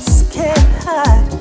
just can't hide.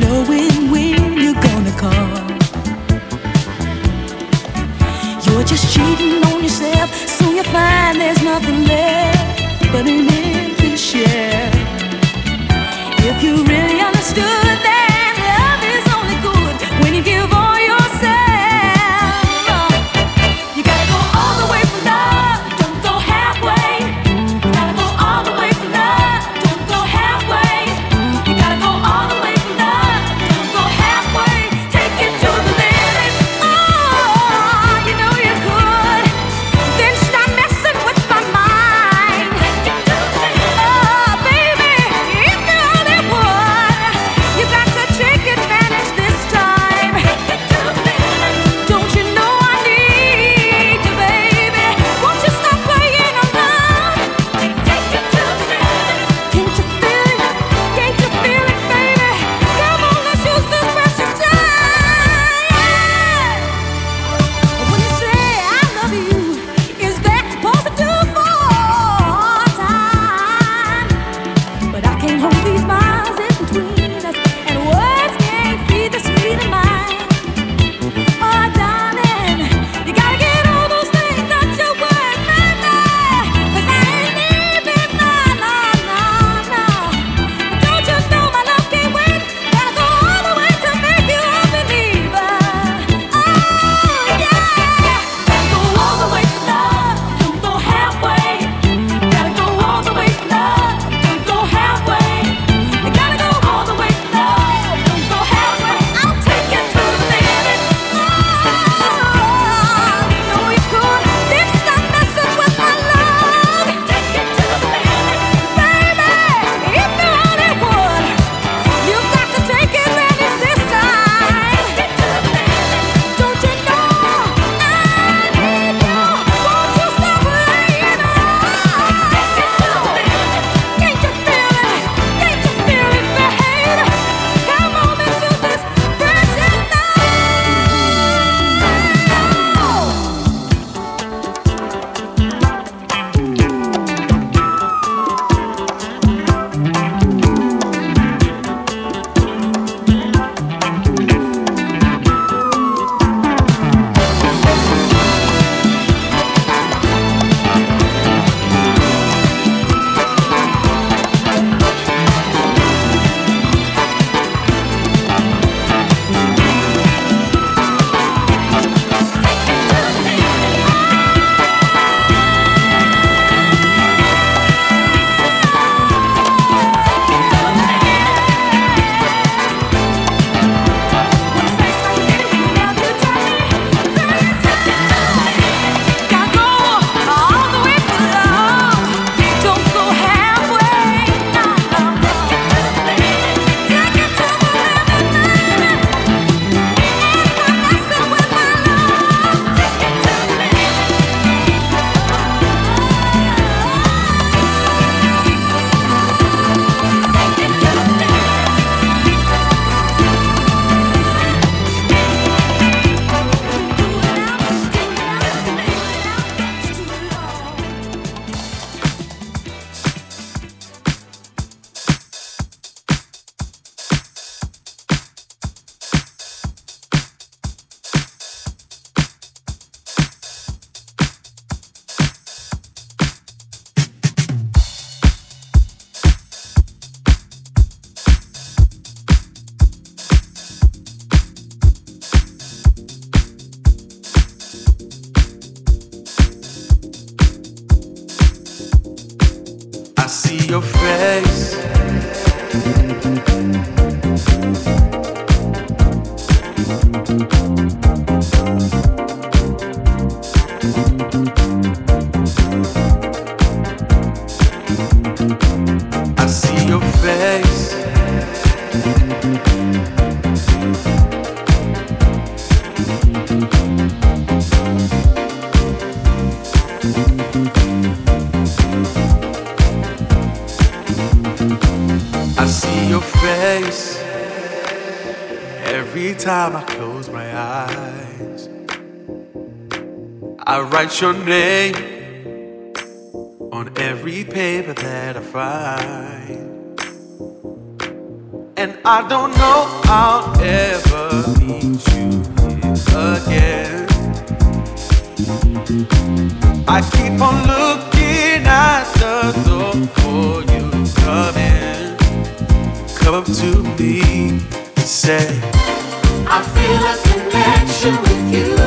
knowing when you're gonna call. You're just cheating on yourself, so you find there's nothing left but an empty shell. If you really understood. write your name on every paper that I find. And I don't know I'll ever meet you again. I keep on looking at the door for you come in. Come up to me and say, I feel a connection with you.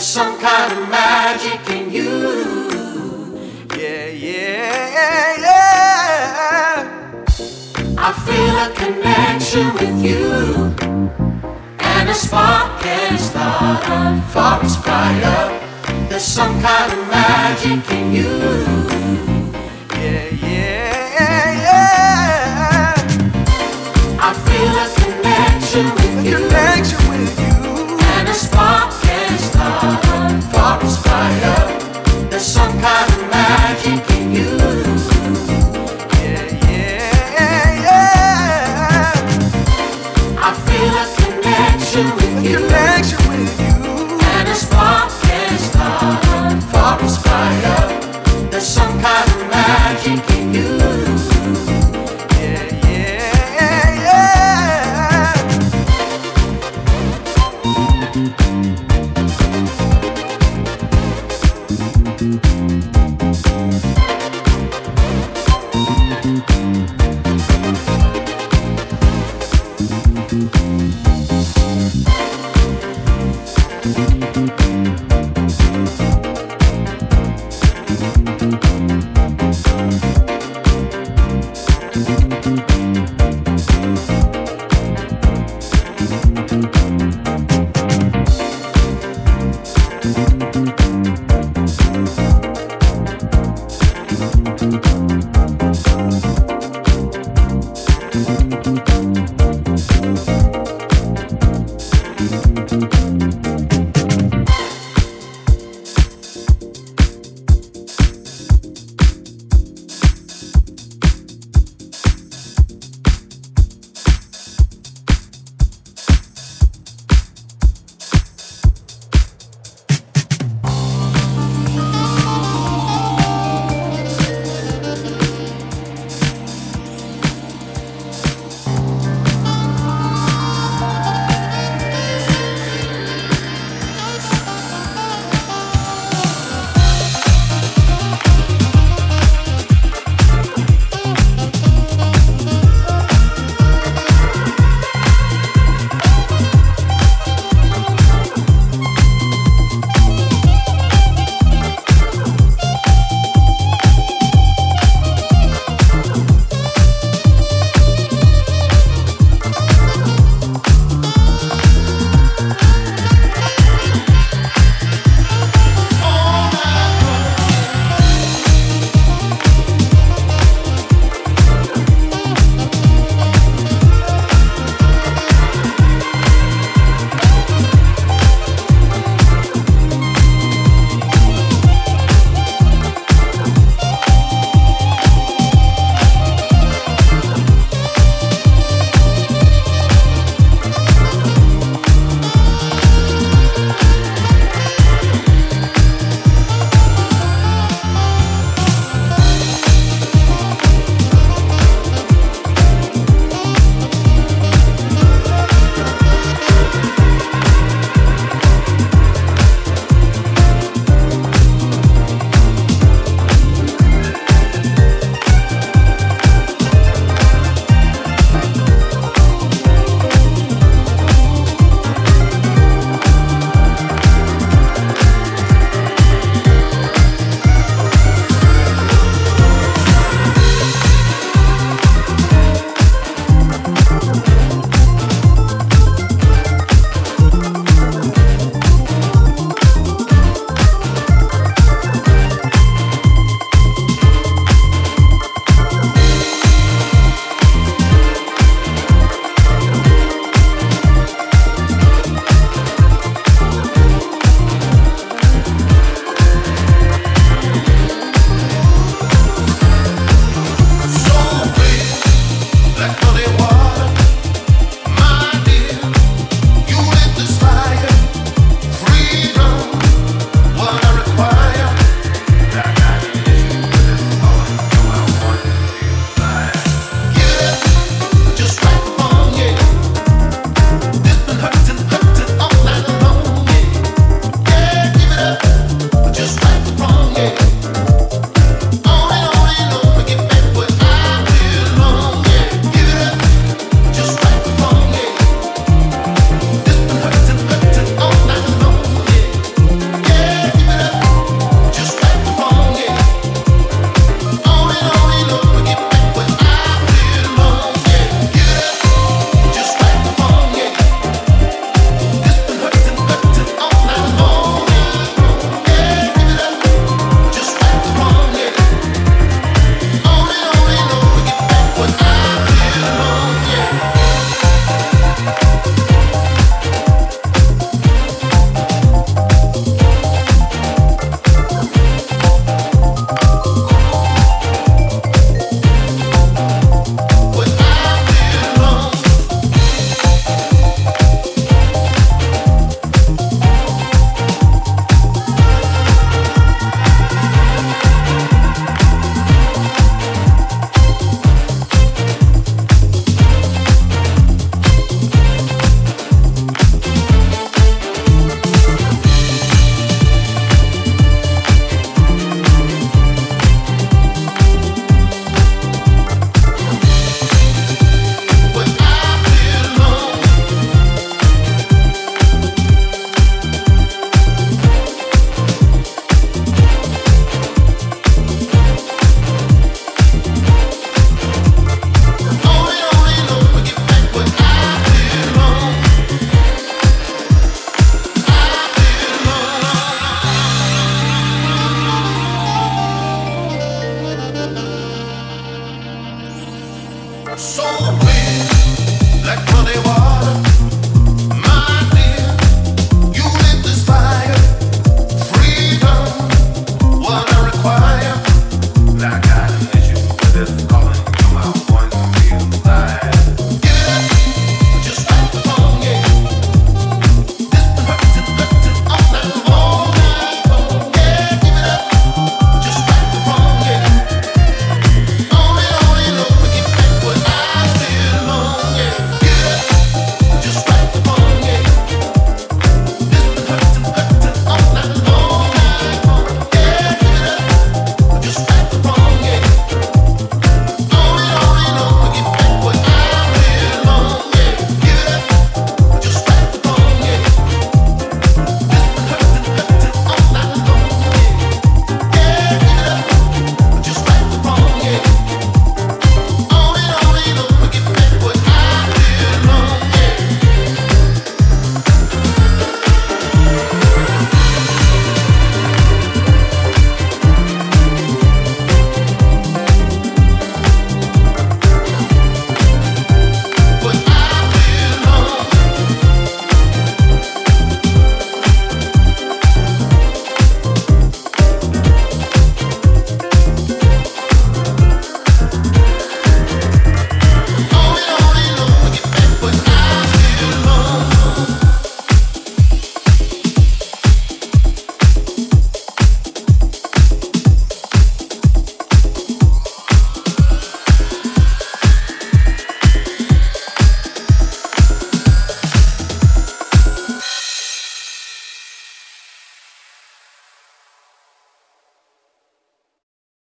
There's some kind of magic in you. Yeah, yeah, yeah. I feel a connection with you. And a spark is the forest fire. There's some kind of magic in you. Yeah, yeah, yeah. I feel a